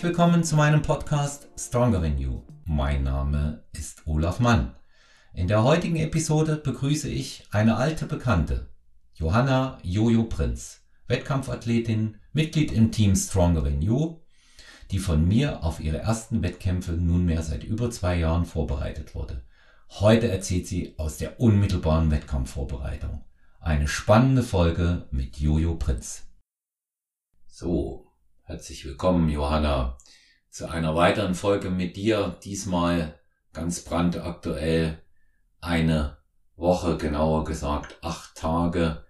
Herzlich willkommen zu meinem Podcast Stronger Than You. Mein Name ist Olaf Mann. In der heutigen Episode begrüße ich eine alte Bekannte, Johanna Jojo Prinz, Wettkampfathletin, Mitglied im Team Stronger Than You, die von mir auf ihre ersten Wettkämpfe nunmehr seit über zwei Jahren vorbereitet wurde. Heute erzählt sie aus der unmittelbaren Wettkampfvorbereitung. Eine spannende Folge mit Jojo Prinz. So, herzlich willkommen, Johanna, zu einer weiteren Folge mit dir. Diesmal ganz brandaktuell eine Woche, genauer gesagt acht Tage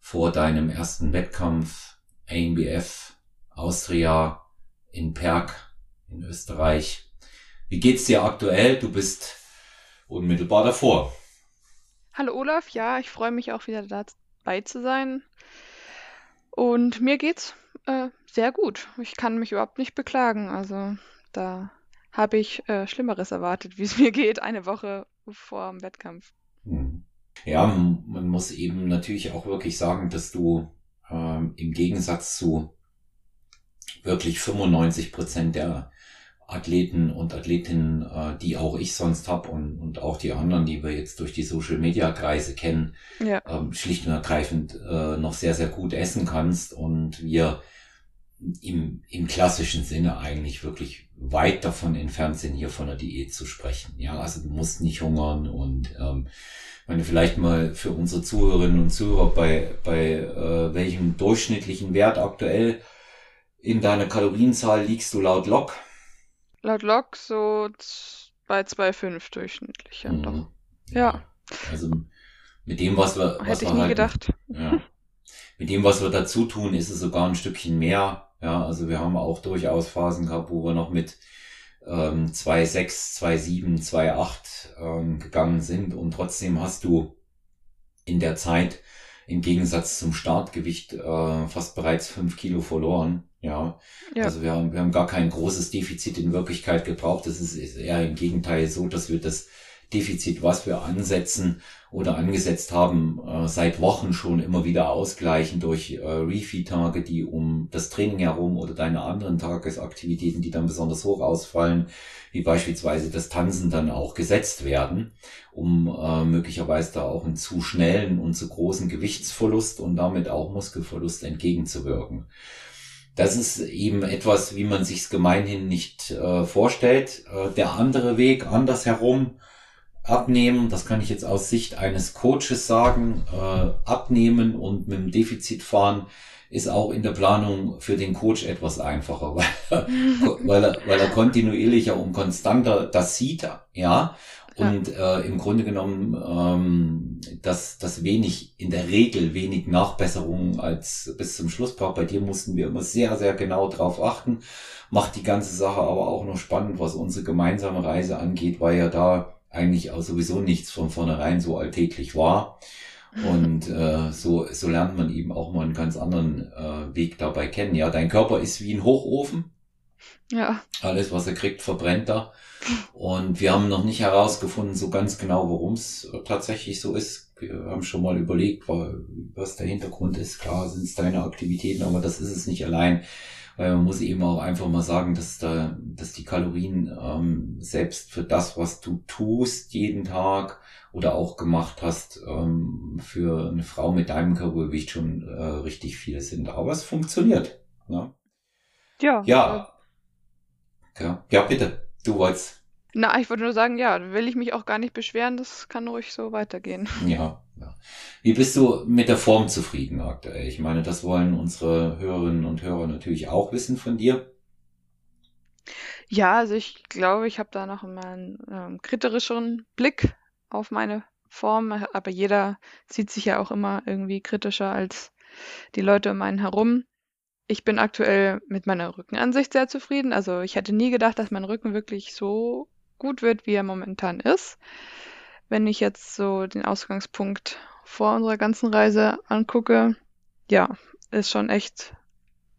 vor deinem ersten Wettkampf ANBF Austria in Perg in Österreich. Wie geht's dir aktuell? Du bist unmittelbar davor. Hallo Olaf, ja, ich freue mich auch wieder dabei zu sein. Und mir geht's äh, sehr gut. Ich kann mich überhaupt nicht beklagen. Also da habe ich äh, Schlimmeres erwartet, wie es mir geht, eine Woche vor dem Wettkampf. Hm. Ja, man muss eben natürlich auch wirklich sagen, dass du ähm, im Gegensatz zu wirklich 95 Prozent der Athleten und Athletinnen, äh, die auch ich sonst hab und, und auch die anderen, die wir jetzt durch die Social-Media-Kreise kennen, ja. ähm, schlicht und ergreifend äh, noch sehr, sehr gut essen kannst und wir im, im klassischen Sinne eigentlich wirklich weit davon entfernt sind, hier von der Diät zu sprechen. Ja, also du musst nicht hungern und ähm, wenn du vielleicht mal für unsere Zuhörerinnen und Zuhörer bei, bei äh, welchem durchschnittlichen Wert aktuell in deiner Kalorienzahl liegst du laut Log? Laut Log so bei 2,5 durchschnittlich. Ja, mhm. doch. Ja. Also mit dem, was wir. Was Hätte wir ich nie halt, gedacht. Ja. Mit dem, was wir dazu tun, ist es sogar ein Stückchen mehr. Ja, also wir haben auch durchaus Phasen gehabt, wo wir noch mit ähm, 2,6, 2,7, 2,8 ähm, gegangen sind und trotzdem hast du in der Zeit im Gegensatz zum Startgewicht äh, fast bereits fünf Kilo verloren. Ja. ja. Also wir haben, wir haben gar kein großes Defizit in Wirklichkeit gebraucht. Das ist, ist eher im Gegenteil so, dass wir das Defizit, was wir ansetzen oder angesetzt haben, äh, seit Wochen schon immer wieder ausgleichen durch äh, Refeed-Tage, die um das Training herum oder deine anderen Tagesaktivitäten, die dann besonders hoch ausfallen, wie beispielsweise das Tanzen dann auch gesetzt werden, um äh, möglicherweise da auch einen zu schnellen und zu großen Gewichtsverlust und damit auch Muskelverlust entgegenzuwirken. Das ist eben etwas, wie man sich's gemeinhin nicht äh, vorstellt. Äh, der andere Weg, andersherum, abnehmen, das kann ich jetzt aus Sicht eines Coaches sagen, äh, abnehmen und mit dem Defizit fahren, ist auch in der Planung für den Coach etwas einfacher, weil, weil, er, weil er kontinuierlicher und konstanter das sieht, ja. Und äh, im Grunde genommen, ähm, dass das wenig, in der Regel wenig Nachbesserungen als bis zum Schluss braucht. Bei dir mussten wir immer sehr, sehr genau drauf achten. Macht die ganze Sache aber auch noch spannend, was unsere gemeinsame Reise angeht, weil ja da eigentlich auch sowieso nichts von vornherein so alltäglich war. Und äh, so, so lernt man eben auch mal einen ganz anderen äh, Weg dabei kennen. Ja, dein Körper ist wie ein Hochofen. Ja. Alles, was er kriegt, verbrennt er. Und wir haben noch nicht herausgefunden, so ganz genau, warum es tatsächlich so ist. Wir haben schon mal überlegt, was der Hintergrund ist. Klar sind es deine Aktivitäten, aber das ist es nicht allein weil man muss eben auch einfach mal sagen, dass da, dass die Kalorien ähm, selbst für das, was du tust jeden Tag oder auch gemacht hast, ähm, für eine Frau mit deinem Körpergewicht schon äh, richtig viel sind. Aber es funktioniert. Ne? Ja. Ja. Ja, ja bitte. Du wolltest. Na, ich wollte nur sagen, ja, will ich mich auch gar nicht beschweren, das kann ruhig so weitergehen. Ja, ja. Wie bist du mit der Form zufrieden aktuell? Ich meine, das wollen unsere Hörerinnen und Hörer natürlich auch wissen von dir. Ja, also ich glaube, ich habe da noch immer einen ähm, kritischeren Blick auf meine Form, aber jeder sieht sich ja auch immer irgendwie kritischer als die Leute um einen herum. Ich bin aktuell mit meiner Rückenansicht sehr zufrieden. Also ich hätte nie gedacht, dass mein Rücken wirklich so gut wird, wie er momentan ist. Wenn ich jetzt so den Ausgangspunkt vor unserer ganzen Reise angucke, ja, ist schon echt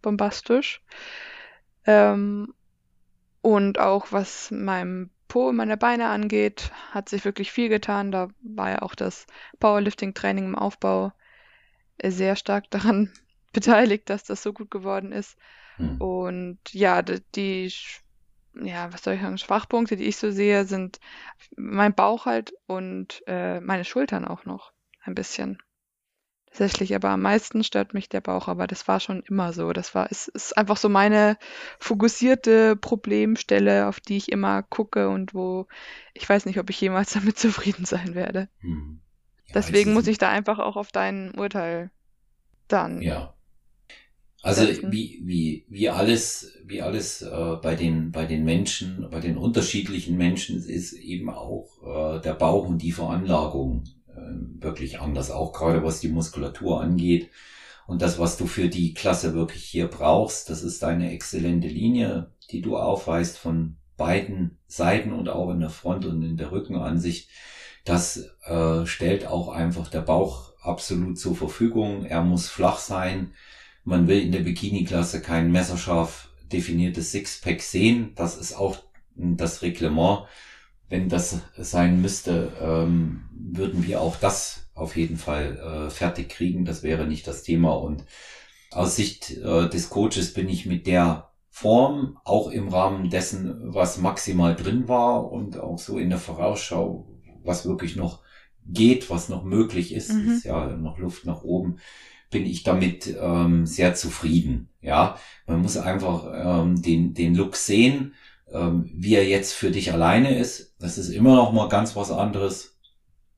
bombastisch. Ähm, und auch was meinem Po, meine Beine angeht, hat sich wirklich viel getan. Da war ja auch das Powerlifting-Training im Aufbau sehr stark daran beteiligt, dass das so gut geworden ist. Hm. Und ja, die, ja, was soll ich sagen, Schwachpunkte, die ich so sehe, sind mein Bauch halt und äh, meine Schultern auch noch ein bisschen. Tatsächlich, aber am meisten stört mich der Bauch, aber das war schon immer so. Das war, ist, ist einfach so meine fokussierte Problemstelle, auf die ich immer gucke und wo ich weiß nicht, ob ich jemals damit zufrieden sein werde. Hm. Ja, Deswegen muss ich da einfach auch auf dein Urteil dann. Ja. Also wie, wie, wie alles, wie alles äh, bei, den, bei den Menschen, bei den unterschiedlichen Menschen ist eben auch äh, der Bauch und die Veranlagung äh, wirklich anders, auch gerade was die Muskulatur angeht. Und das, was du für die Klasse wirklich hier brauchst, das ist eine exzellente Linie, die du aufweist von beiden Seiten und auch in der Front und in der Rückenansicht. Das äh, stellt auch einfach der Bauch absolut zur Verfügung. Er muss flach sein. Man will in der Bikini-Klasse kein messerscharf definiertes Sixpack sehen. Das ist auch das Reglement wenn das sein müsste, ähm, würden wir auch das auf jeden Fall äh, fertig kriegen. Das wäre nicht das Thema. Und aus Sicht äh, des Coaches bin ich mit der Form auch im Rahmen dessen, was maximal drin war und auch so in der Vorausschau, was wirklich noch geht, was noch möglich ist, mhm. ist ja noch Luft nach oben, bin ich damit ähm, sehr zufrieden. Ja, man muss einfach ähm, den den Look sehen ähm, wie er jetzt für dich alleine ist, das ist immer noch mal ganz was anderes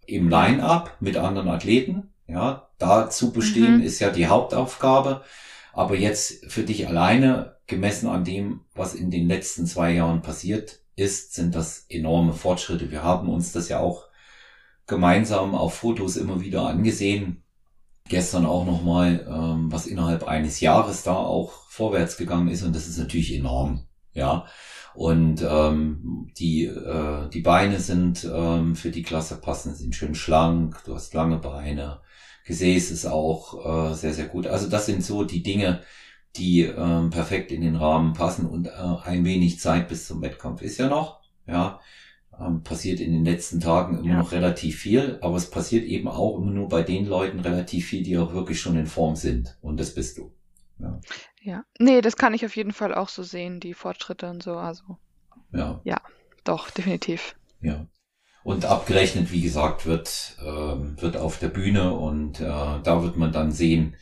im Line-up mit anderen Athleten. Ja, da zu bestehen mhm. ist ja die Hauptaufgabe. Aber jetzt für dich alleine, gemessen an dem, was in den letzten zwei Jahren passiert ist, sind das enorme Fortschritte. Wir haben uns das ja auch gemeinsam auf Fotos immer wieder angesehen. Gestern auch nochmal, ähm, was innerhalb eines Jahres da auch vorwärts gegangen ist. Und das ist natürlich enorm. Ja, und ähm, die, äh, die Beine sind ähm, für die Klasse passend, sind schön schlank, du hast lange Beine, Gesäß ist auch äh, sehr, sehr gut. Also das sind so die Dinge, die ähm, perfekt in den Rahmen passen und äh, ein wenig Zeit bis zum Wettkampf ist ja noch. Ja, ähm, passiert in den letzten Tagen immer ja. noch relativ viel, aber es passiert eben auch immer nur bei den Leuten relativ viel, die auch wirklich schon in Form sind. Und das bist du. Ja. Ja. Nee, das kann ich auf jeden Fall auch so sehen, die Fortschritte und so. Also. Ja. Ja, doch, definitiv. Ja. Und abgerechnet, wie gesagt, wird, ähm, wird auf der Bühne und äh, da wird man dann sehen,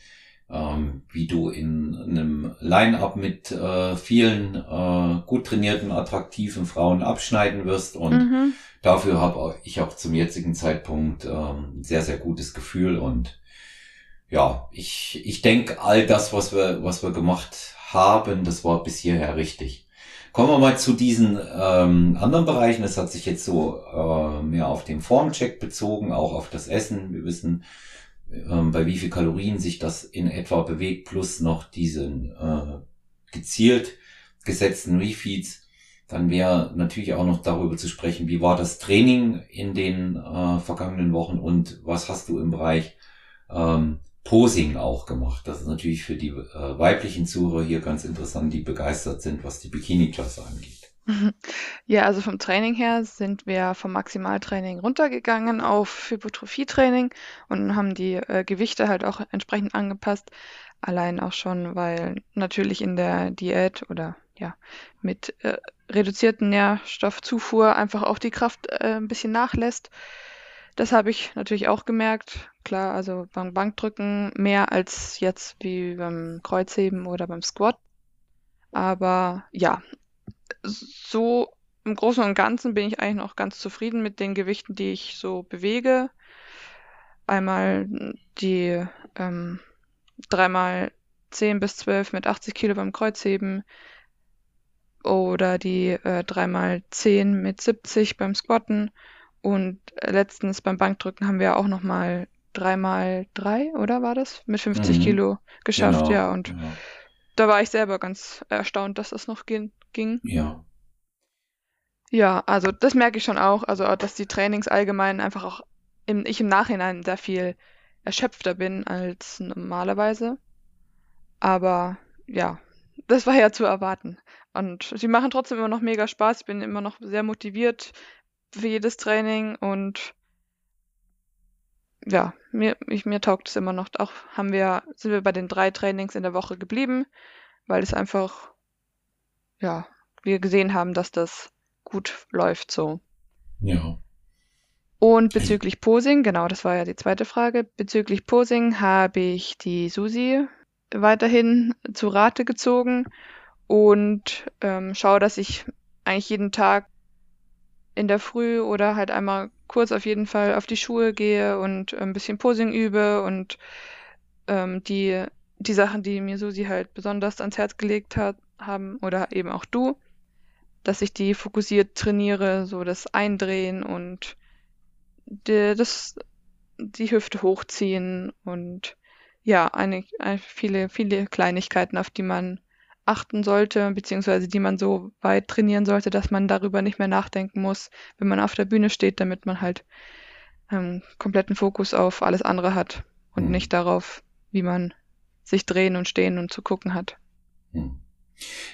ähm, wie du in einem Line-up mit äh, vielen äh, gut trainierten, attraktiven Frauen abschneiden wirst. Und mhm. dafür habe ich auch zum jetzigen Zeitpunkt ähm, sehr, sehr gutes Gefühl und ja, ich, ich denke, all das, was wir, was wir gemacht haben, das war bis hierher richtig. Kommen wir mal zu diesen ähm, anderen Bereichen. Das hat sich jetzt so äh, mehr auf den Formcheck bezogen, auch auf das Essen. Wir wissen, ähm, bei wie viel Kalorien sich das in etwa bewegt, plus noch diesen äh, gezielt gesetzten Refeeds. Dann wäre natürlich auch noch darüber zu sprechen, wie war das Training in den äh, vergangenen Wochen und was hast du im Bereich ähm, Posing auch gemacht. Das ist natürlich für die äh, weiblichen Zuhörer hier ganz interessant, die begeistert sind, was die Bikini-Klasse angeht. Ja, also vom Training her sind wir vom Maximaltraining runtergegangen auf Hypertrophie-Training und haben die äh, Gewichte halt auch entsprechend angepasst. Allein auch schon, weil natürlich in der Diät oder ja mit äh, reduzierten Nährstoffzufuhr einfach auch die Kraft äh, ein bisschen nachlässt. Das habe ich natürlich auch gemerkt. Klar, also beim Bankdrücken mehr als jetzt wie beim Kreuzheben oder beim Squat. Aber ja, so im Großen und Ganzen bin ich eigentlich noch ganz zufrieden mit den Gewichten, die ich so bewege. Einmal die ähm, dreimal 10 bis 12 mit 80 Kilo beim Kreuzheben oder die äh, dreimal 10 mit 70 beim Squatten und letztens beim Bankdrücken haben wir auch noch mal dreimal drei, oder war das? Mit 50 mhm. Kilo geschafft, genau. ja. Und ja. da war ich selber ganz erstaunt, dass das noch ging. Ja. Ja, also das merke ich schon auch. Also, dass die Trainings allgemein einfach auch im, ich im Nachhinein sehr viel erschöpfter bin als normalerweise. Aber ja, das war ja zu erwarten. Und sie machen trotzdem immer noch mega Spaß. Ich bin immer noch sehr motiviert, für jedes Training und ja, mir, ich, mir taugt es immer noch. Auch haben wir, sind wir bei den drei Trainings in der Woche geblieben. weil es einfach, ja, wir gesehen haben, dass das gut läuft so. Ja. Und bezüglich Posing, genau, das war ja die zweite Frage. Bezüglich Posing habe ich die Susi weiterhin zu Rate gezogen und ähm, schaue, dass ich eigentlich jeden Tag in der Früh oder halt einmal kurz auf jeden Fall auf die Schuhe gehe und ein bisschen Posing übe und ähm, die, die Sachen, die mir Susi halt besonders ans Herz gelegt hat, haben oder eben auch du, dass ich die fokussiert trainiere, so das Eindrehen und die, das, die Hüfte hochziehen und ja, eine, eine, viele, viele Kleinigkeiten, auf die man achten sollte, beziehungsweise die man so weit trainieren sollte, dass man darüber nicht mehr nachdenken muss, wenn man auf der Bühne steht, damit man halt ähm, kompletten Fokus auf alles andere hat und mhm. nicht darauf, wie man sich drehen und stehen und zu gucken hat. Mhm.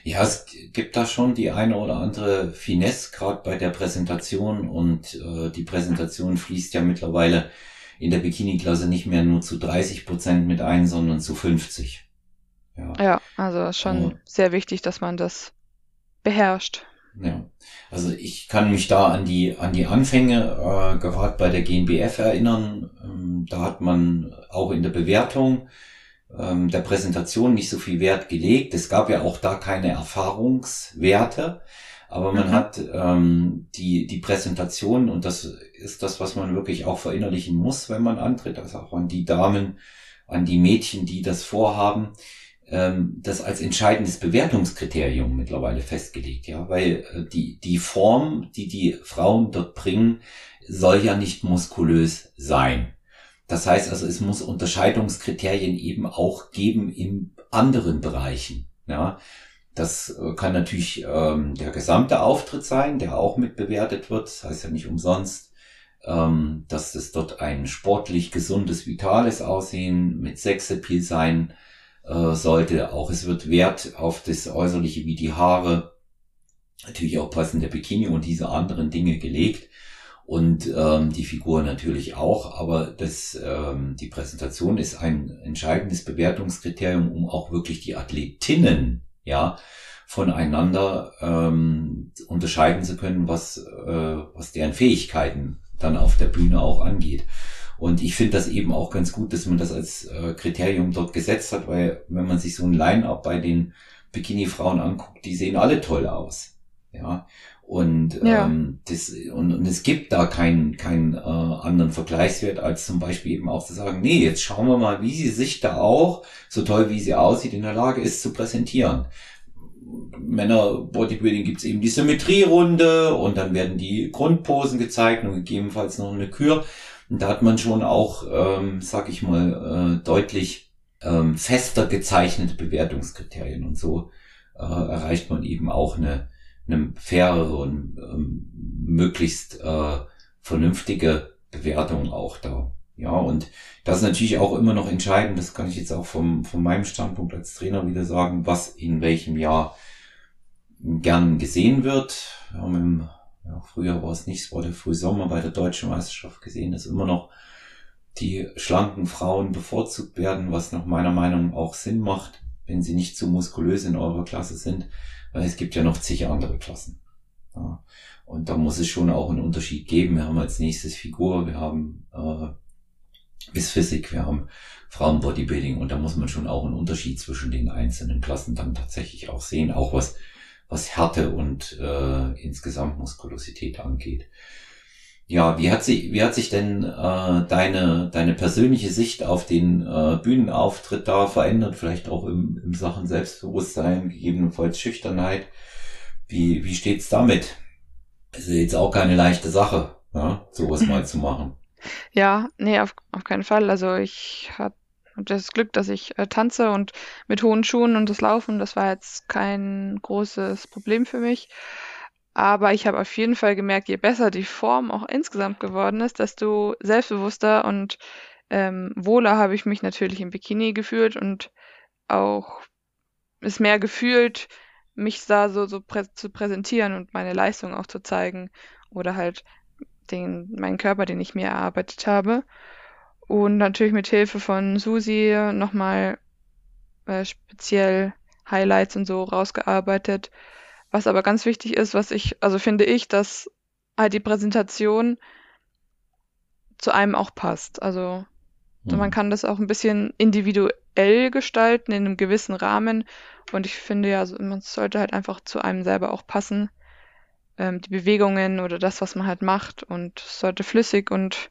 Ja, es gibt da schon die eine oder andere Finesse, gerade bei der Präsentation. Und äh, die Präsentation fließt ja mittlerweile in der Bikini-Klasse nicht mehr nur zu 30 Prozent mit ein, sondern zu 50. Ja, ja also schon äh, sehr wichtig, dass man das beherrscht. Ja, also ich kann mich da an die an die Anfänge äh, gerade bei der GNBF erinnern. Ähm, da hat man auch in der Bewertung ähm, der Präsentation nicht so viel Wert gelegt. Es gab ja auch da keine Erfahrungswerte, aber man mhm. hat ähm, die die Präsentation und das ist das, was man wirklich auch verinnerlichen muss, wenn man antritt, also auch an die Damen, an die Mädchen, die das vorhaben ähm, das als entscheidendes Bewertungskriterium mittlerweile festgelegt, ja, weil äh, die, die Form, die die Frauen dort bringen, soll ja nicht muskulös sein. Das heißt also, es muss Unterscheidungskriterien eben auch geben in anderen Bereichen, ja. Das äh, kann natürlich ähm, der gesamte Auftritt sein, der auch mit bewertet wird. Das heißt ja nicht umsonst, ähm, dass es dort ein sportlich gesundes, vitales Aussehen mit Sexappeal sein äh, sollte. Auch es wird Wert auf das Äußerliche wie die Haare, natürlich auch passende Bikini und diese anderen Dinge gelegt. Und ähm, die Figur natürlich auch, aber das, ähm, die Präsentation ist ein entscheidendes Bewertungskriterium, um auch wirklich die Athletinnen ja voneinander ähm, unterscheiden zu können, was, äh, was deren Fähigkeiten dann auf der Bühne auch angeht. Und ich finde das eben auch ganz gut, dass man das als äh, Kriterium dort gesetzt hat, weil wenn man sich so ein Line-up bei den Bikini-Frauen anguckt, die sehen alle toll aus. Ja. Und, ja. Ähm, das, und, und es gibt da keinen, keinen äh, anderen Vergleichswert, als zum Beispiel eben auch zu sagen, nee, jetzt schauen wir mal, wie sie sich da auch, so toll wie sie aussieht, in der Lage ist zu präsentieren. Männer Bodybuilding gibt's eben die Symmetrierunde und dann werden die Grundposen gezeigt und gegebenenfalls noch eine Kür. Und da hat man schon auch, ähm, sag ich mal, äh, deutlich ähm, fester gezeichnete Bewertungskriterien und so äh, erreicht man eben auch eine, eine fairere und ähm, möglichst äh, vernünftige Bewertung auch da. Ja, und das ist natürlich auch immer noch entscheidend, das kann ich jetzt auch vom, von meinem Standpunkt als Trainer wieder sagen, was in welchem Jahr gern gesehen wird. Wir haben im ja, früher war es nicht, es war der Frühsommer bei der deutschen Meisterschaft gesehen, dass immer noch die schlanken Frauen bevorzugt werden, was nach meiner Meinung auch Sinn macht, wenn sie nicht zu muskulös in eurer Klasse sind, weil es gibt ja noch zig andere Klassen. Ja. Und da muss es schon auch einen Unterschied geben. Wir haben als nächstes Figur, wir haben äh, bis Physik, wir haben Frauenbodybuilding und da muss man schon auch einen Unterschied zwischen den einzelnen Klassen dann tatsächlich auch sehen, auch was was Härte und äh, insgesamt Muskulosität angeht. Ja, wie hat sich, wie hat sich denn äh, deine, deine persönliche Sicht auf den äh, Bühnenauftritt da verändert? Vielleicht auch im, im Sachen Selbstbewusstsein, gegebenenfalls Schüchternheit. Wie, wie steht's damit? Ist jetzt auch keine leichte Sache, ja, sowas mal zu machen. Ja, nee, auf, auf keinen Fall. Also ich habe das Glück, dass ich äh, tanze und mit hohen Schuhen und das Laufen, das war jetzt kein großes Problem für mich. Aber ich habe auf jeden Fall gemerkt, je besser die Form auch insgesamt geworden ist, desto selbstbewusster und ähm, wohler habe ich mich natürlich im Bikini gefühlt und auch es mehr gefühlt, mich da so, so prä zu präsentieren und meine Leistung auch zu zeigen oder halt den, meinen Körper, den ich mir erarbeitet habe. Und natürlich mit Hilfe von Susi nochmal äh, speziell Highlights und so rausgearbeitet. Was aber ganz wichtig ist, was ich, also finde ich, dass halt die Präsentation zu einem auch passt. Also mhm. man kann das auch ein bisschen individuell gestalten in einem gewissen Rahmen. Und ich finde ja, man sollte halt einfach zu einem selber auch passen. Ähm, die Bewegungen oder das, was man halt macht. Und es sollte flüssig und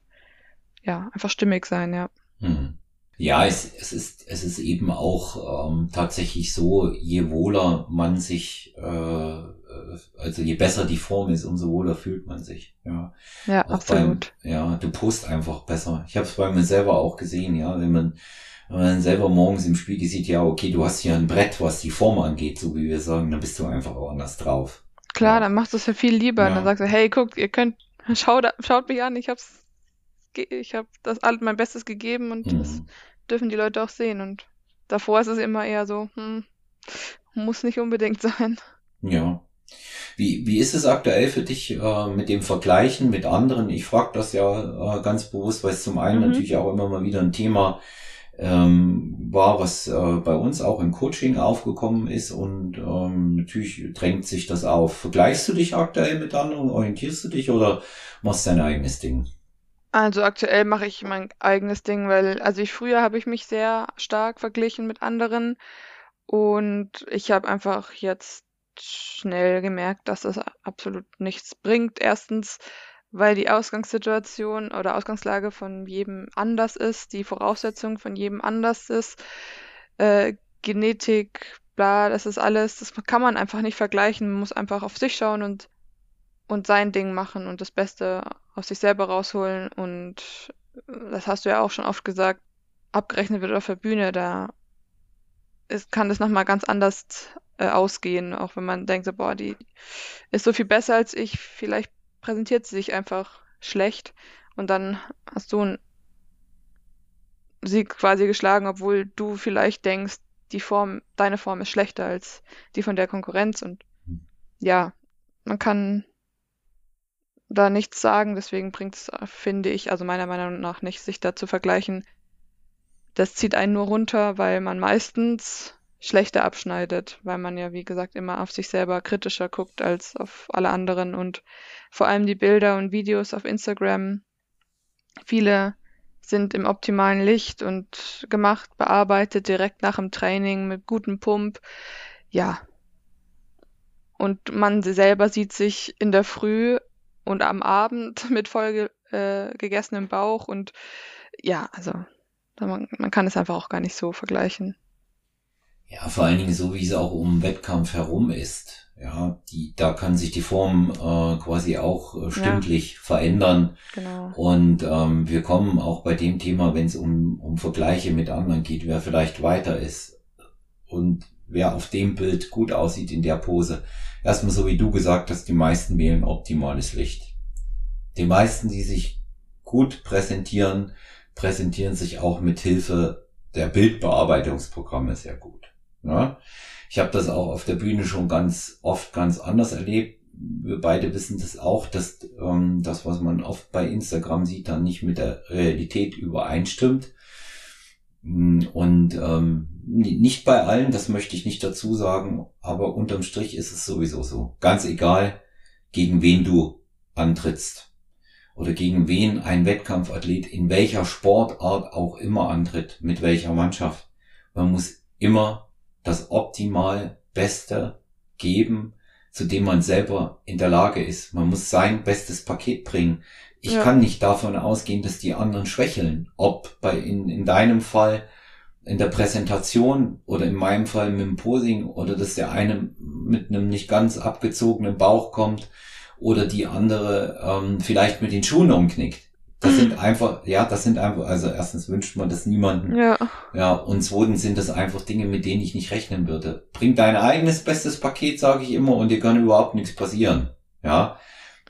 ja, einfach stimmig sein, ja. Mhm. Ja, es, es, ist, es ist eben auch ähm, tatsächlich so, je wohler man sich, äh, also je besser die Form ist, umso wohler fühlt man sich. Ja, ja absolut. Beim, ja, du post einfach besser. Ich habe es bei mir selber auch gesehen, ja, wenn man, wenn man selber morgens im Spiegel sieht, ja, okay, du hast hier ein Brett, was die Form angeht, so wie wir sagen, dann bist du einfach auch anders drauf. Klar, ja. dann machst du es ja viel lieber. Ja. Dann sagst du, hey, guckt, ihr könnt, schaut, schaut mich an, ich hab's ich habe das alles mein Bestes gegeben und mhm. das dürfen die Leute auch sehen. Und davor ist es immer eher so, hm, muss nicht unbedingt sein. Ja. Wie, wie ist es aktuell für dich äh, mit dem Vergleichen mit anderen? Ich frage das ja äh, ganz bewusst, weil es zum einen mhm. natürlich auch immer mal wieder ein Thema ähm, war, was äh, bei uns auch im Coaching aufgekommen ist und ähm, natürlich drängt sich das auf. Vergleichst du dich aktuell mit anderen, orientierst du dich oder machst dein eigenes Ding? Also aktuell mache ich mein eigenes Ding, weil also ich früher habe ich mich sehr stark verglichen mit anderen und ich habe einfach jetzt schnell gemerkt, dass das absolut nichts bringt. Erstens, weil die Ausgangssituation oder Ausgangslage von jedem anders ist, die Voraussetzung von jedem anders ist, äh, Genetik, bla, das ist alles, das kann man einfach nicht vergleichen. Man muss einfach auf sich schauen und und sein Ding machen und das Beste aus sich selber rausholen. Und das hast du ja auch schon oft gesagt, abgerechnet wird auf der Bühne, da ist, kann das nochmal ganz anders äh, ausgehen, auch wenn man denkt, so, boah, die ist so viel besser als ich, vielleicht präsentiert sie sich einfach schlecht und dann hast du einen Sieg quasi geschlagen, obwohl du vielleicht denkst, die Form, deine Form ist schlechter als die von der Konkurrenz und ja, man kann da nichts sagen, deswegen bringt es, finde ich, also meiner Meinung nach nicht, sich da zu vergleichen. Das zieht einen nur runter, weil man meistens schlechter abschneidet, weil man ja, wie gesagt, immer auf sich selber kritischer guckt als auf alle anderen und vor allem die Bilder und Videos auf Instagram. Viele sind im optimalen Licht und gemacht, bearbeitet direkt nach dem Training mit gutem Pump. Ja. Und man selber sieht sich in der Früh und am Abend mit voll äh, gegessenem Bauch und ja, also man, man kann es einfach auch gar nicht so vergleichen. Ja, vor allen Dingen so, wie es auch um Wettkampf herum ist. Ja, die, da kann sich die Form äh, quasi auch äh, stündlich ja. verändern. Genau. Und ähm, wir kommen auch bei dem Thema, wenn es um, um Vergleiche mit anderen geht, wer vielleicht weiter ist und wer auf dem Bild gut aussieht in der Pose, erstmal so wie du gesagt hast, die meisten wählen optimales Licht. Die meisten, die sich gut präsentieren, präsentieren sich auch mit Hilfe der Bildbearbeitungsprogramme sehr gut. Ja? Ich habe das auch auf der Bühne schon ganz oft ganz anders erlebt. Wir beide wissen das auch, dass ähm, das, was man oft bei Instagram sieht, dann nicht mit der Realität übereinstimmt. Und ähm, nicht bei allen, das möchte ich nicht dazu sagen, aber unterm Strich ist es sowieso so. Ganz egal, gegen wen du antrittst oder gegen wen ein Wettkampfathlet in welcher Sportart auch immer antritt, mit welcher Mannschaft. Man muss immer das optimal Beste geben, zu dem man selber in der Lage ist. Man muss sein bestes Paket bringen. Ich ja. kann nicht davon ausgehen, dass die anderen schwächeln. Ob bei in, in deinem Fall in der Präsentation oder in meinem Fall mit dem Posing oder dass der eine mit einem nicht ganz abgezogenen Bauch kommt oder die andere ähm, vielleicht mit den Schuhen umknickt. Das sind einfach, ja, das sind einfach, also erstens wünscht man das niemanden. Ja. Ja, und zweitens sind das einfach Dinge, mit denen ich nicht rechnen würde. Bring dein eigenes bestes Paket, sage ich immer, und dir kann überhaupt nichts passieren. Ja.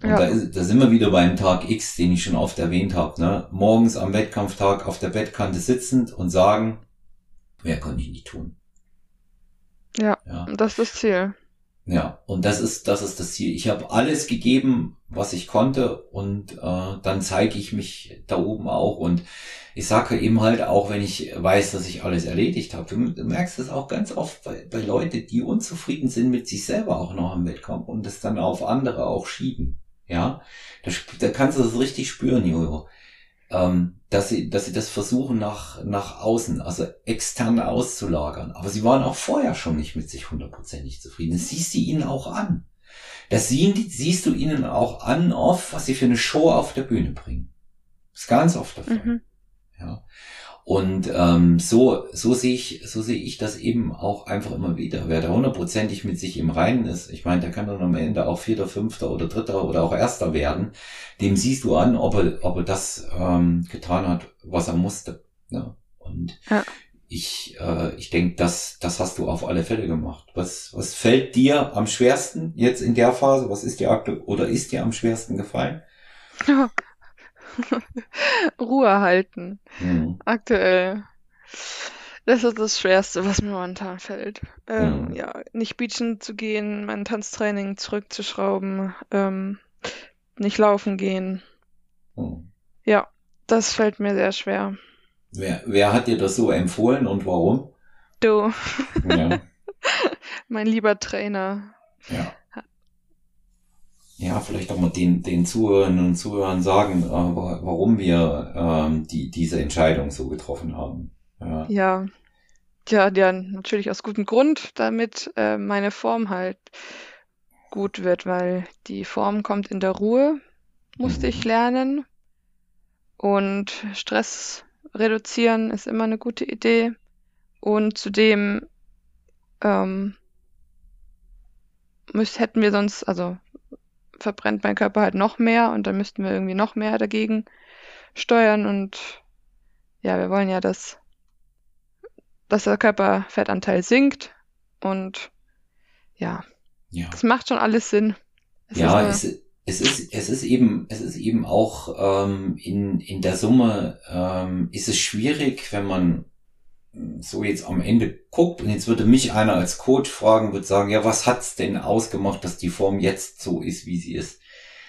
Und ja. da, ist, da sind wir wieder beim Tag X, den ich schon oft erwähnt habe. Ne? Morgens am Wettkampftag auf der Bettkante sitzend und sagen, mehr konnte ich nicht tun. Ja, ja, das ist das Ziel. Ja, und das ist, das ist das Ziel. Ich habe alles gegeben, was ich konnte und äh, dann zeige ich mich da oben auch. Und ich sage eben halt auch, wenn ich weiß, dass ich alles erledigt habe. Du, du merkst es auch ganz oft bei, bei Leuten, die unzufrieden sind mit sich selber auch noch im Wettkampf und das dann auf andere auch schieben. Ja, da, da kannst du das richtig spüren, Jojo ähm, dass sie, dass sie das versuchen nach, nach außen, also extern auszulagern. Aber sie waren auch vorher schon nicht mit sich hundertprozentig zufrieden. Das siehst du ihnen auch an. Das siehst du ihnen auch an, oft, was sie für eine Show auf der Bühne bringen. Das ist ganz oft der Fall. Mhm. Ja. Und ähm, so, so sehe ich, so sehe ich das eben auch einfach immer wieder. Wer da hundertprozentig mit sich im Reinen ist, ich meine, der kann dann am Ende auch Vierter, Fünfter oder Dritter oder auch Erster werden. Dem siehst du an, ob er, ob er das ähm, getan hat, was er musste. Ja. Und ja. ich, äh, ich denke, das, das hast du auf alle Fälle gemacht. Was, was fällt dir am schwersten jetzt in der Phase? Was ist dir aktuell oder ist dir am schwersten gefallen? Ruhe halten. Mhm. Aktuell. Das ist das Schwerste, was mir momentan fällt. Ähm, mhm. Ja, nicht beachen zu gehen, mein Tanztraining zurückzuschrauben, ähm, nicht laufen gehen. Mhm. Ja, das fällt mir sehr schwer. Wer, wer hat dir das so empfohlen und warum? Du. Ja. mein lieber Trainer. Ja ja, vielleicht auch mal den, den Zuhörern und Zuhörern sagen, äh, warum wir ähm, die, diese Entscheidung so getroffen haben. Ja. ja. Ja, ja, natürlich aus gutem Grund, damit äh, meine Form halt gut wird, weil die Form kommt in der Ruhe, musste mhm. ich lernen. Und Stress reduzieren ist immer eine gute Idee. Und zudem ähm, müß, hätten wir sonst, also verbrennt mein Körper halt noch mehr und dann müssten wir irgendwie noch mehr dagegen steuern und ja, wir wollen ja, dass, dass der Körperfettanteil sinkt und ja, ja. das macht schon alles Sinn. Es ja, ist es, es ist, es ist eben, es ist eben auch ähm, in, in der Summe ähm, ist es schwierig, wenn man so jetzt am Ende guckt und jetzt würde mich einer als Coach fragen, würde sagen, ja, was hat's denn ausgemacht, dass die Form jetzt so ist, wie sie ist?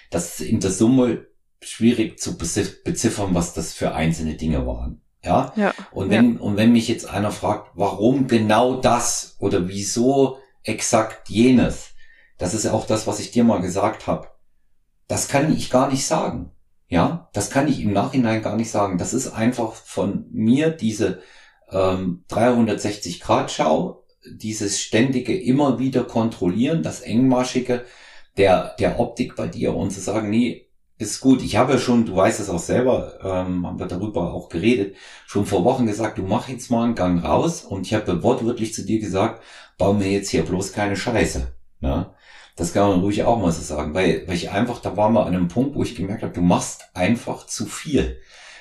Das ist in der Summe schwierig zu beziffern, was das für einzelne Dinge waren. Ja. ja und wenn, ja. und wenn mich jetzt einer fragt, warum genau das oder wieso exakt jenes, das ist auch das, was ich dir mal gesagt habe. Das kann ich gar nicht sagen. Ja, das kann ich im Nachhinein gar nicht sagen. Das ist einfach von mir diese ähm, 360 Grad Schau, dieses ständige immer wieder kontrollieren, das engmaschige der, der Optik bei dir und zu sagen, nee, ist gut. Ich habe ja schon, du weißt es auch selber, ähm, haben wir darüber auch geredet, schon vor Wochen gesagt, du mach jetzt mal einen Gang raus und ich habe wortwörtlich zu dir gesagt, bau mir jetzt hier bloß keine Scheiße. Ne? Das kann man ruhig auch mal so sagen, weil, weil ich einfach, da war mal an einem Punkt, wo ich gemerkt habe, du machst einfach zu viel.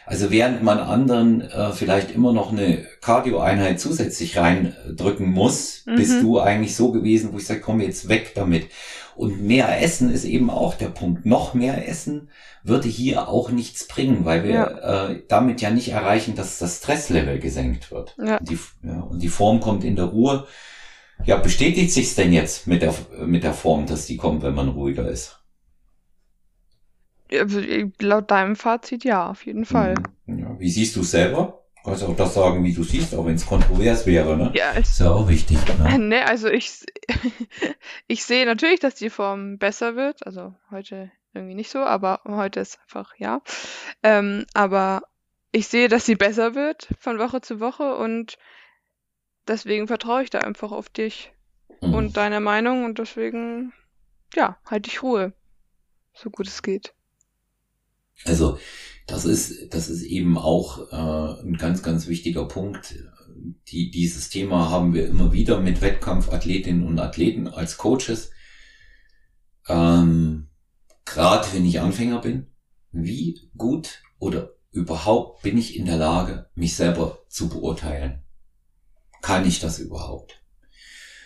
Also während man anderen äh, vielleicht immer noch eine Cardio-Einheit zusätzlich reindrücken muss, mhm. bist du eigentlich so gewesen, wo ich sage, komm jetzt weg damit. Und mehr Essen ist eben auch der Punkt. Noch mehr Essen würde hier auch nichts bringen, weil wir ja. äh, damit ja nicht erreichen, dass das Stresslevel gesenkt wird. Ja. Und, die, ja, und die Form kommt in der Ruhe. Ja, bestätigt sich's denn jetzt mit der, mit der Form, dass die kommt, wenn man ruhiger ist? Also, laut deinem Fazit ja, auf jeden Fall. Mhm. Ja, wie siehst du selber? Du kannst auch das sagen, wie du siehst, auch wenn es kontrovers wäre, ne? Ja, ist ja auch wichtig. Ne? ne, also ich, ich sehe natürlich, dass die Form besser wird. Also heute irgendwie nicht so, aber heute ist einfach ja. Ähm, aber ich sehe, dass sie besser wird von Woche zu Woche und deswegen vertraue ich da einfach auf dich mhm. und deine Meinung und deswegen, ja, halte ich Ruhe, so gut es geht. Also das ist, das ist eben auch äh, ein ganz, ganz wichtiger Punkt. Die, dieses Thema haben wir immer wieder mit Wettkampfathletinnen und Athleten als Coaches. Ähm, Gerade wenn ich Anfänger bin, wie gut oder überhaupt bin ich in der Lage, mich selber zu beurteilen? Kann ich das überhaupt?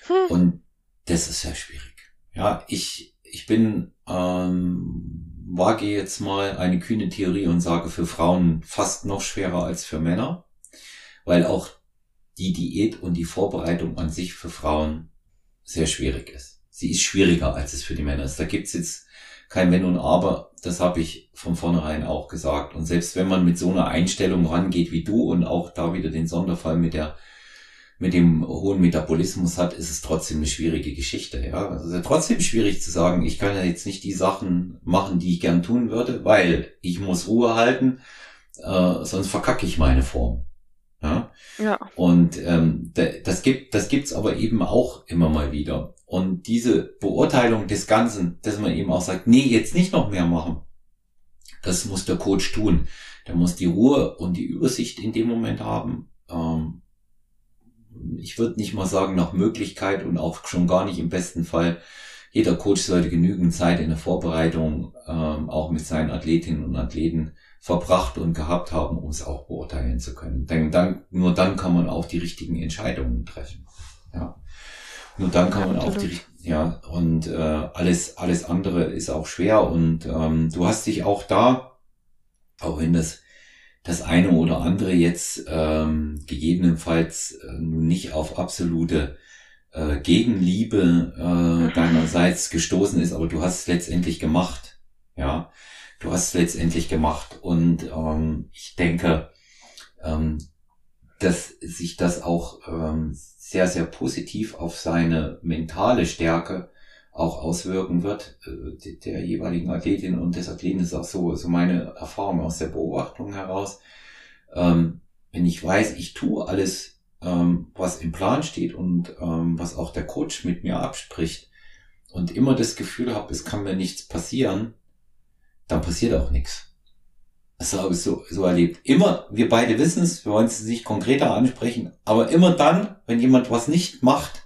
Hm. Und das ist sehr schwierig. Ja, ich, ich bin ähm, wage jetzt mal eine kühne Theorie und sage für Frauen fast noch schwerer als für Männer, weil auch die Diät und die Vorbereitung an sich für Frauen sehr schwierig ist. Sie ist schwieriger, als es für die Männer ist. Da gibt's jetzt kein Wenn und Aber. Das habe ich von vornherein auch gesagt. Und selbst wenn man mit so einer Einstellung rangeht wie du und auch da wieder den Sonderfall mit der mit dem hohen Metabolismus hat, ist es trotzdem eine schwierige Geschichte. Ja, also es ist trotzdem schwierig zu sagen, ich kann ja jetzt nicht die Sachen machen, die ich gern tun würde, weil ich muss Ruhe halten, äh, sonst verkacke ich meine Form. Ja. ja. Und ähm, das gibt das gibt's aber eben auch immer mal wieder. Und diese Beurteilung des Ganzen, dass man eben auch sagt, nee, jetzt nicht noch mehr machen, das muss der Coach tun. Der muss die Ruhe und die Übersicht in dem Moment haben. Ähm, ich würde nicht mal sagen nach Möglichkeit und auch schon gar nicht im besten Fall. Jeder Coach sollte genügend Zeit in der Vorbereitung ähm, auch mit seinen Athletinnen und Athleten verbracht und gehabt haben, um es auch beurteilen zu können. Denn dann, nur dann kann man auch die richtigen Entscheidungen treffen. Ja. Nur dann kann man auch die, ja, und äh, alles, alles andere ist auch schwer. Und ähm, du hast dich auch da, auch wenn das das eine oder andere jetzt ähm, gegebenenfalls äh, nun nicht auf absolute äh, Gegenliebe äh, mhm. deinerseits gestoßen ist, aber du hast es letztendlich gemacht. Ja, du hast es letztendlich gemacht. Und ähm, ich denke, ähm, dass sich das auch ähm, sehr, sehr positiv auf seine mentale Stärke auch auswirken wird, äh, der jeweiligen Athletin und des Athleten ist auch so, so meine Erfahrung aus der Beobachtung heraus. Ähm, wenn ich weiß, ich tue alles, ähm, was im Plan steht und ähm, was auch der Coach mit mir abspricht und immer das Gefühl habe, es kann mir nichts passieren, dann passiert auch nichts. Das habe ich so, so erlebt. Immer, wir beide wissen es, wir wollen es nicht konkreter ansprechen, aber immer dann, wenn jemand was nicht macht,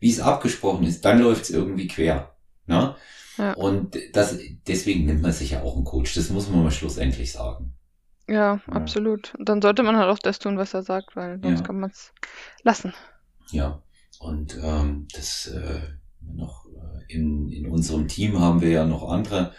wie es abgesprochen ist, dann läuft es irgendwie quer. Ne? Ja. Und das, deswegen nimmt man sich ja auch einen Coach. Das muss man mal schlussendlich sagen. Ja, ja. absolut. Und dann sollte man halt auch das tun, was er sagt, weil sonst ja. kann man es lassen. Ja, und ähm, das äh, noch äh, in, in unserem Team haben wir ja noch andere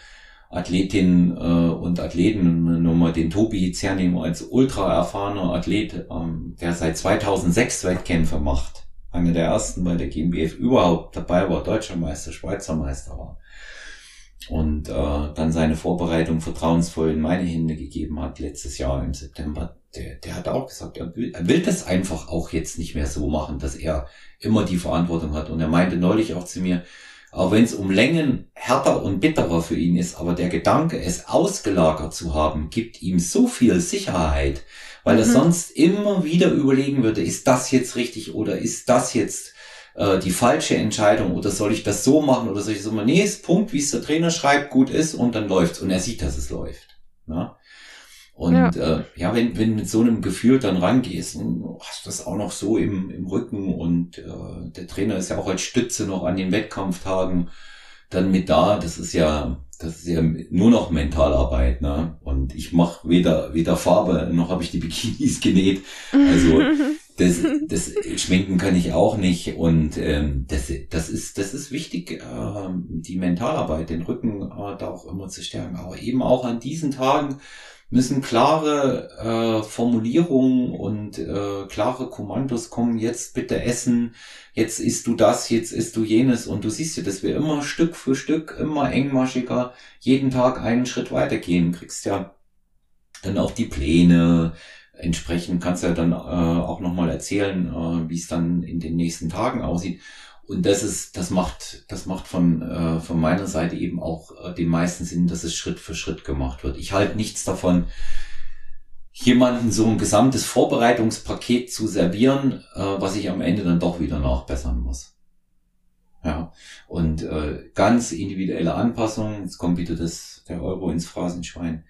Athletinnen äh, und Athleten, nur mal den Tobi jetzt hernehmen als ultra erfahrener Athlet, ähm, der seit 2006 Wettkämpfe macht. Einer der ersten bei der GmbF überhaupt dabei war, Deutscher Meister, Schweizer Meister war. Und äh, dann seine Vorbereitung vertrauensvoll in meine Hände gegeben hat, letztes Jahr im September. Der, der hat auch gesagt, er will, er will das einfach auch jetzt nicht mehr so machen, dass er immer die Verantwortung hat. Und er meinte neulich auch zu mir, auch wenn es um Längen härter und bitterer für ihn ist, aber der Gedanke, es ausgelagert zu haben, gibt ihm so viel Sicherheit, weil mhm. er sonst immer wieder überlegen würde, ist das jetzt richtig oder ist das jetzt äh, die falsche Entscheidung oder soll ich das so machen oder soll ich so machen? Nee, ist Punkt, wie es der Trainer schreibt, gut ist und dann läuft's und er sieht, dass es läuft. Ne? Und ja, äh, ja wenn, wenn mit so einem Gefühl dann rangehst und hast das auch noch so im, im Rücken und äh, der Trainer ist ja auch als Stütze noch an den Wettkampftagen dann mit da, das ist ja, das ist ja nur noch Mentalarbeit, ne? Und ich mache weder, weder Farbe noch habe ich die Bikinis genäht. Also das, das Schminken kann ich auch nicht. Und ähm, das, das ist, das ist wichtig, äh, die Mentalarbeit, den Rücken äh, da auch immer zu stärken. Aber eben auch an diesen Tagen müssen klare äh, Formulierungen und äh, klare Kommandos kommen, jetzt bitte essen, jetzt isst du das, jetzt isst du jenes. Und du siehst ja, dass wir immer Stück für Stück, immer engmaschiger, jeden Tag einen Schritt weitergehen, kriegst ja dann auch die Pläne, entsprechend kannst du ja dann äh, auch nochmal erzählen, äh, wie es dann in den nächsten Tagen aussieht. Und das ist, das macht, das macht von, äh, von meiner Seite eben auch äh, den meisten Sinn, dass es Schritt für Schritt gemacht wird. Ich halte nichts davon, jemanden so ein gesamtes Vorbereitungspaket zu servieren, äh, was ich am Ende dann doch wieder nachbessern muss. Ja, und äh, ganz individuelle Anpassungen, jetzt kommt wieder das, der Euro ins Phrasenschwein,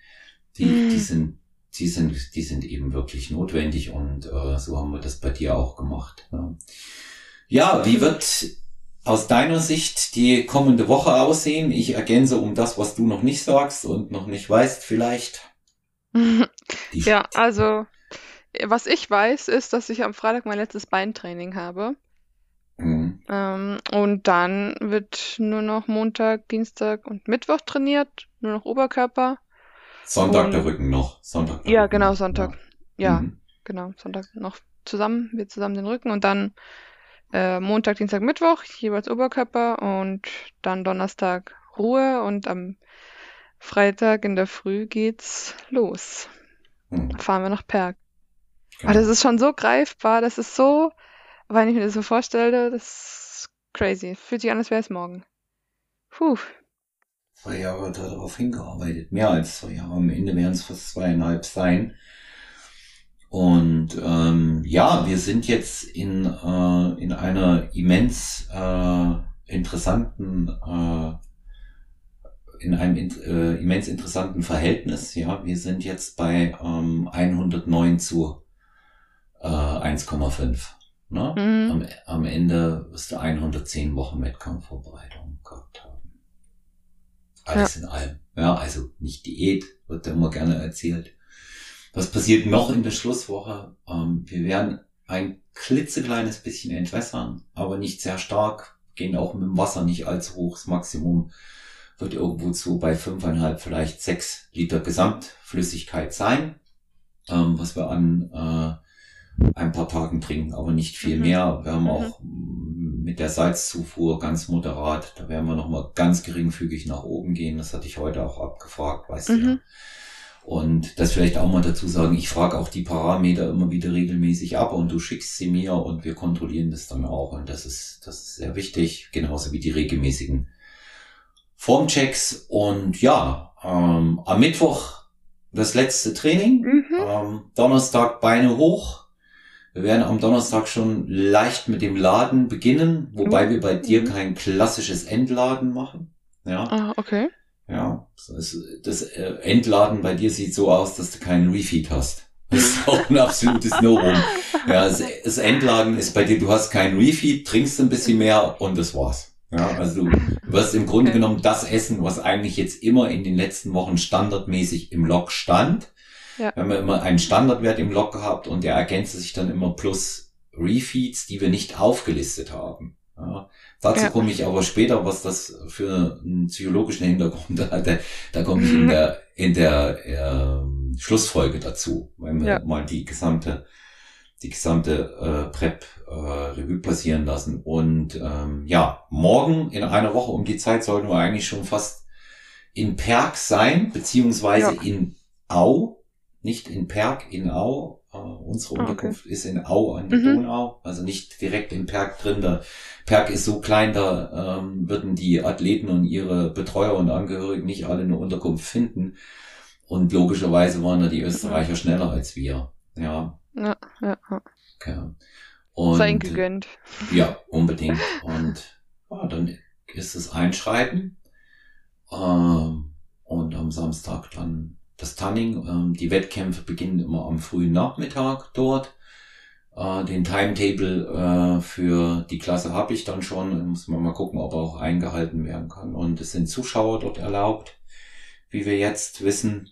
die, mhm. die sind, die sind, die sind eben wirklich notwendig und äh, so haben wir das bei dir auch gemacht. Ja. Ja, wie wird aus deiner Sicht die kommende Woche aussehen? Ich ergänze um das, was du noch nicht sagst und noch nicht weißt vielleicht. ja, also was ich weiß, ist, dass ich am Freitag mein letztes Beintraining habe. Mhm. Ähm, und dann wird nur noch Montag, Dienstag und Mittwoch trainiert, nur noch Oberkörper. Sonntag und, der Rücken noch. Sonntag. ja, Rücken. genau, Sonntag. Ja, ja mhm. genau, Sonntag noch zusammen, wir zusammen den Rücken und dann äh, Montag, Dienstag, Mittwoch jeweils Oberkörper und dann Donnerstag Ruhe und am Freitag in der Früh geht's los. Hm. Fahren wir nach Perg. Genau. Aber das ist schon so greifbar, das ist so, wenn ich mir das so vorstelle, das ist crazy. Fühlt sich an, als wäre es morgen. Puh. Zwei Jahre darauf hingearbeitet, mehr als zwei Jahre. Am Ende werden es fast zweieinhalb sein. Und ähm, ja, wir sind jetzt in, äh, in einer immens äh, interessanten, äh, in einem äh, immens interessanten Verhältnis. Ja, wir sind jetzt bei ähm, 109 zu äh, 1,5. Ne? Mhm. Am, am Ende wirst du 110 Wochen Wettkampfvorbereitung gehabt haben. Alles ja. in allem. Ja, also nicht Diät, wird da immer gerne erzählt. Was passiert noch in der Schlusswoche? Ähm, wir werden ein klitzekleines bisschen entwässern, aber nicht sehr stark, gehen auch mit dem Wasser nicht allzu hoch. Das Maximum wird irgendwo zu bei fünfeinhalb, vielleicht sechs Liter Gesamtflüssigkeit sein, ähm, was wir an äh, ein paar Tagen trinken, aber nicht viel mhm. mehr. Wir haben mhm. auch mit der Salzzufuhr ganz moderat. Da werden wir nochmal ganz geringfügig nach oben gehen. Das hatte ich heute auch abgefragt, weißt mhm. du ja. Und das vielleicht auch mal dazu sagen, ich frage auch die Parameter immer wieder regelmäßig ab und du schickst sie mir und wir kontrollieren das dann auch. Und das ist, das ist sehr wichtig, genauso wie die regelmäßigen Formchecks. Und ja, ähm, am Mittwoch das letzte Training, mhm. ähm, Donnerstag Beine hoch. Wir werden am Donnerstag schon leicht mit dem Laden beginnen, wobei mhm. wir bei dir mhm. kein klassisches Entladen machen. Ja. Ah, okay. Ja, das, äh, Entladen bei dir sieht so aus, dass du keinen Refeed hast. Das ist auch ein absolutes No-Rum. Ja, das, das, Entladen ist bei dir, du hast keinen Refeed, trinkst ein bisschen mehr und das war's. Ja, also du wirst im Grunde genommen das essen, was eigentlich jetzt immer in den letzten Wochen standardmäßig im Log stand. Ja. Wir haben immer einen Standardwert im Log gehabt und der ergänzt sich dann immer plus Refeeds, die wir nicht aufgelistet haben. Ja, dazu ja. komme ich aber später, was das für einen psychologischen Hintergrund hatte. Da komme ich in mhm. der, in der äh, Schlussfolge dazu, wenn wir ja. mal die gesamte, die gesamte äh, Prep äh, Revue passieren lassen. Und ähm, ja, morgen in einer Woche um die Zeit sollten wir eigentlich schon fast in Perg sein, beziehungsweise ja. in Au, nicht in Perg, in Au, Uh, unsere ah, Unterkunft okay. ist in Au an der mhm. Donau, also nicht direkt im Perg drin. Der Perg ist so klein, da ähm, würden die Athleten und ihre Betreuer und Angehörigen nicht alle eine Unterkunft finden. Und logischerweise waren da die Österreicher schneller als wir. Ja. Ja, ja. Okay. Und, Sein gegönnt. Ja, unbedingt. Und ja, dann ist es Einschreiten. Ähm, und am Samstag dann das Tanning. Ähm, die Wettkämpfe beginnen immer am frühen Nachmittag dort. Äh, den Timetable äh, für die Klasse habe ich dann schon. Da muss man mal gucken, ob er auch eingehalten werden kann. Und es sind Zuschauer dort erlaubt, wie wir jetzt wissen.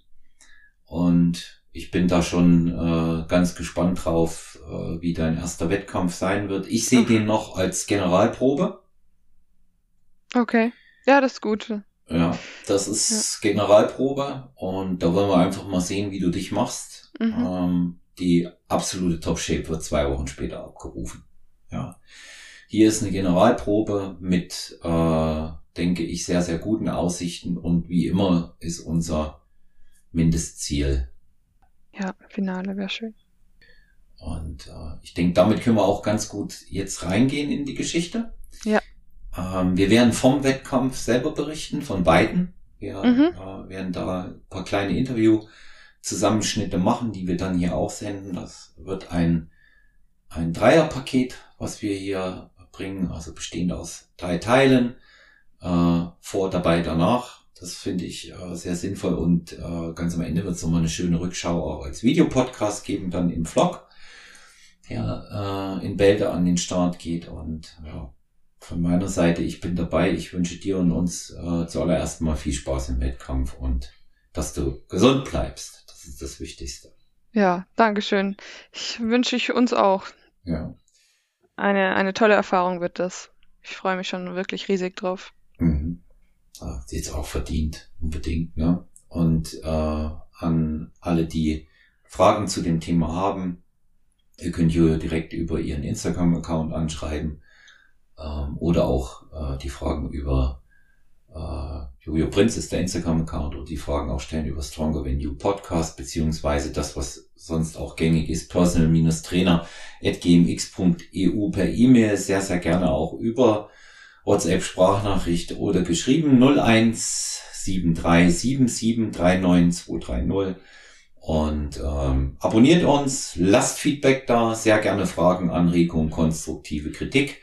Und ich bin da schon äh, ganz gespannt drauf, äh, wie dein erster Wettkampf sein wird. Ich sehe den noch als Generalprobe. Okay. Ja, das ist gut. Ja, das ist ja. Generalprobe und da wollen wir einfach mal sehen, wie du dich machst. Mhm. Ähm, die absolute Top-Shape wird zwei Wochen später abgerufen. Ja. Hier ist eine Generalprobe mit, äh, denke ich, sehr, sehr guten Aussichten und wie immer ist unser Mindestziel. Ja, Finale wäre schön. Und äh, ich denke, damit können wir auch ganz gut jetzt reingehen in die Geschichte. Ja. Ähm, wir werden vom Wettkampf selber berichten, von beiden. Wir mhm. äh, werden da ein paar kleine Interview-Zusammenschnitte machen, die wir dann hier auch senden. Das wird ein, ein Dreierpaket, was wir hier bringen, also bestehend aus drei Teilen, äh, vor, dabei, danach. Das finde ich äh, sehr sinnvoll und äh, ganz am Ende wird es nochmal eine schöne Rückschau auch als Videopodcast geben, dann im Vlog, der äh, in Bälde an den Start geht und ja, von meiner Seite, ich bin dabei. Ich wünsche dir und uns äh, zuallererst mal viel Spaß im Wettkampf und dass du gesund bleibst. Das ist das Wichtigste. Ja, Dankeschön. Ich wünsche ich uns auch. Ja. Eine, eine tolle Erfahrung wird das. Ich freue mich schon wirklich riesig drauf. Mhm. Ah, jetzt auch verdient, unbedingt, ne? Und äh, an alle, die Fragen zu dem Thema haben, ihr könnt Julia direkt über ihren Instagram-Account anschreiben ähm, oder auch äh, die Fragen über äh, Jojo Prinz ist der Instagram-Account und die Fragen auch stellen über Stronger Than You Podcast, beziehungsweise das, was sonst auch gängig ist, personal-trainer.gmx.eu per E-Mail, sehr, sehr gerne auch über WhatsApp Sprachnachricht oder geschrieben 017377392230 und ähm, abonniert uns, lasst Feedback da, sehr gerne Fragen, Anregungen, konstruktive Kritik.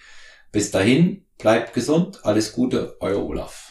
Bis dahin, bleibt gesund, alles Gute, euer Olaf.